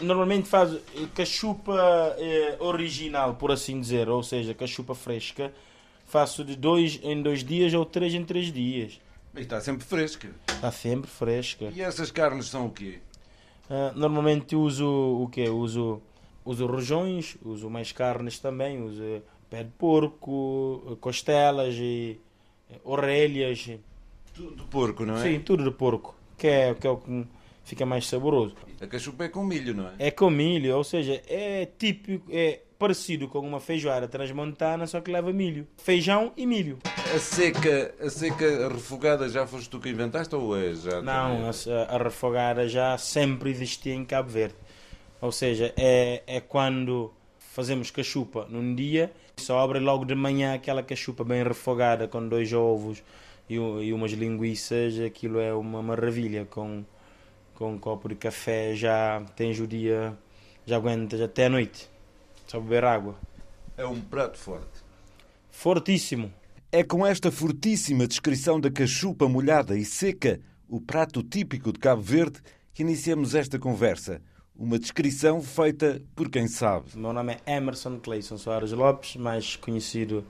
Normalmente faz cachupa eh, original, por assim dizer, ou seja, cachupa fresca. Faço de dois em dois dias ou três em três dias. E está sempre fresca. Está sempre fresca. E essas carnes são o quê? Ah, normalmente uso o quê? Uso, uso rojões, uso mais carnes também, uso pé de porco, costelas e eh, orelhas. Tudo de porco, não é? Sim, tudo de porco, que é, que é o que fica mais saboroso. A cachupa é com milho, não é? É com milho, ou seja, é típico, é parecido com uma feijoada transmontana, só que leva milho. Feijão e milho. A seca, a seca refogada já foste tu que inventaste ou é já? Não, a, a refogada já sempre existia em Cabo Verde. Ou seja, é, é quando fazemos cachupa num dia, sobra logo de manhã aquela cachupa bem refogada com dois ovos e, e umas linguiças, aquilo é uma maravilha com, com um copo de café, já tens o dia, já aguentas até a noite, só beber água. É um prato forte. Fortíssimo. É com esta fortíssima descrição da cachupa molhada e seca, o prato típico de Cabo Verde, que iniciamos esta conversa. Uma descrição feita por quem sabe. O meu nome é Emerson Cleison Soares Lopes, mais conhecido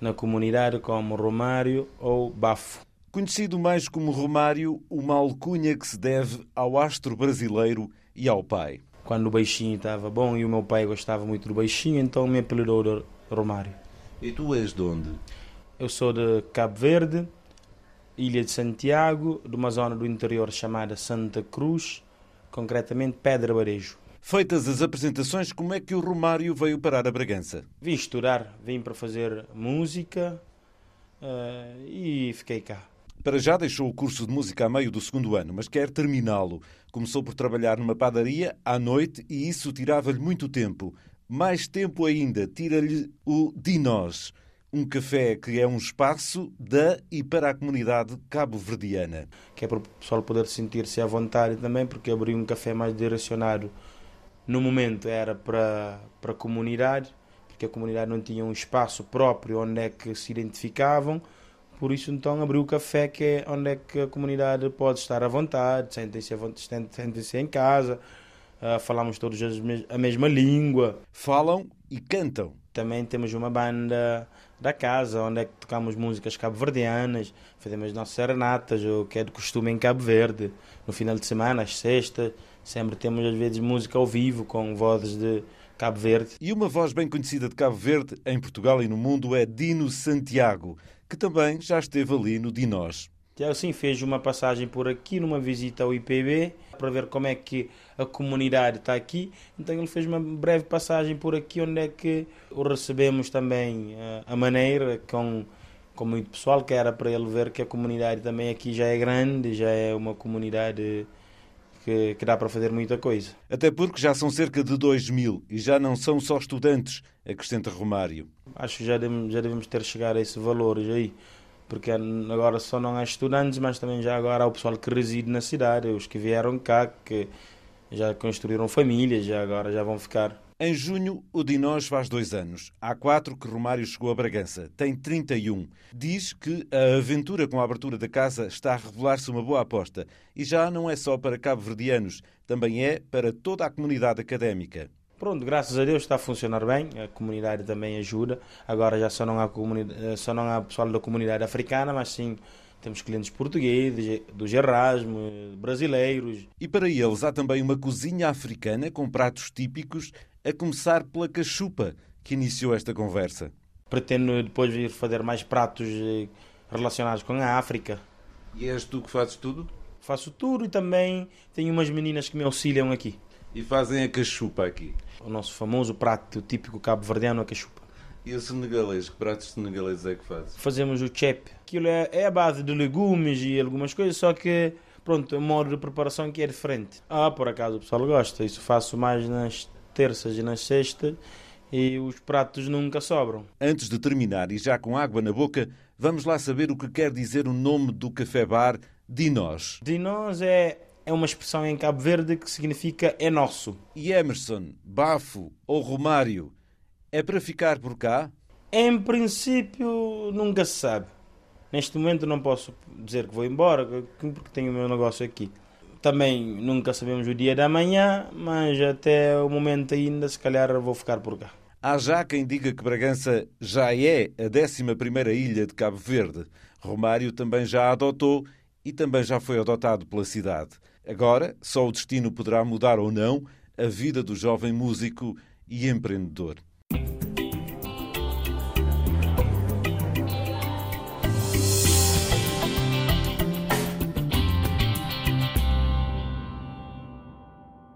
na comunidade como Romário ou Bafo. Conhecido mais como Romário, uma alcunha que se deve ao astro brasileiro e ao pai. Quando o baixinho estava bom e o meu pai gostava muito do baixinho, então me apelidou de Romário. E tu és de onde? Eu sou de Cabo Verde, Ilha de Santiago, de uma zona do interior chamada Santa Cruz, concretamente Pedra Barejo. Feitas as apresentações, como é que o Romário veio parar a Bragança? Vim estudar, vim para fazer música uh, e fiquei cá. Para já deixou o curso de música a meio do segundo ano, mas quer terminá-lo. Começou por trabalhar numa padaria à noite e isso tirava-lhe muito tempo. Mais tempo ainda tira-lhe o Dinós, um café que é um espaço da e para a comunidade cabo-verdiana. Que é para o pessoal poder sentir-se à vontade também, porque abri um café mais direcionado. No momento era para, para a comunidade, porque a comunidade não tinha um espaço próprio onde é que se identificavam por isso, então, abri o café, que é onde é que a comunidade pode estar à vontade, sentem-se sentem em casa, uh, falamos todos a mesma língua. Falam e cantam. Também temos uma banda da casa, onde é que tocamos músicas cabo-verdianas, fazemos as nossas serenatas, o que é de costume em Cabo Verde. No final de semana, às sextas, sempre temos às vezes música ao vivo, com vozes de Cabo Verde. E uma voz bem conhecida de Cabo Verde, em Portugal e no mundo, é Dino Santiago que também já esteve ali no Dinós. Tiago sim fez uma passagem por aqui numa visita ao IPB para ver como é que a comunidade está aqui. Então ele fez uma breve passagem por aqui onde é que o recebemos também eh, a maneira com com muito pessoal que era para ele ver que a comunidade também aqui já é grande, já é uma comunidade que, que, dá para fazer muita coisa. Até porque já são cerca de 2 mil e já não são só estudantes, acrescenta Romário. Acho que já devemos, já devemos ter chegado a esse valor aí, porque agora só não há estudantes, mas também já agora há o pessoal que reside na cidade, os que vieram cá, que já construíram famílias, já agora já vão ficar. Em junho, o Dinós faz dois anos. Há quatro que Romário chegou a Bragança. Tem 31. Diz que a aventura com a abertura da casa está a revelar-se uma boa aposta. E já não é só para cabo-verdianos, também é para toda a comunidade académica. Pronto, graças a Deus está a funcionar bem, a comunidade também ajuda. Agora já só não há, só não há pessoal da comunidade africana, mas sim temos clientes portugueses, dos Erasmus, brasileiros. E para eles há também uma cozinha africana com pratos típicos a começar pela cachupa, que iniciou esta conversa. Pretendo depois vir fazer mais pratos eh, relacionados com a África. E és tu que fazes tudo? Faço tudo e também tenho umas meninas que me auxiliam aqui. E fazem a cachupa aqui? O nosso famoso prato típico cabo-verdiano, a cachupa. E o senegalês? Que pratos senegaleses é que fazes? Fazemos o chep. Aquilo é, é a base de legumes e algumas coisas, só que pronto, o modo de preparação que é diferente. Ah, por acaso o pessoal gosta. Isso faço mais nas terças e nas sextas e os pratos nunca sobram. Antes de terminar e já com água na boca, vamos lá saber o que quer dizer o nome do café-bar Dinós. Dinós é, é uma expressão em Cabo Verde que significa é nosso. E Emerson, Bafo ou Romário, é para ficar por cá? Em princípio, nunca se sabe. Neste momento não posso dizer que vou embora, porque tenho o meu negócio aqui Também nunca sabemos o dia da manhã, mas até o momento ainda, se calhar, vou ficar por cá. Há já quem diga que Bragança já é a 11 ilha de Cabo Verde. Romário também já a adotou e também já foi adotado pela cidade. Agora, só o destino poderá mudar ou não a vida do jovem músico e empreendedor.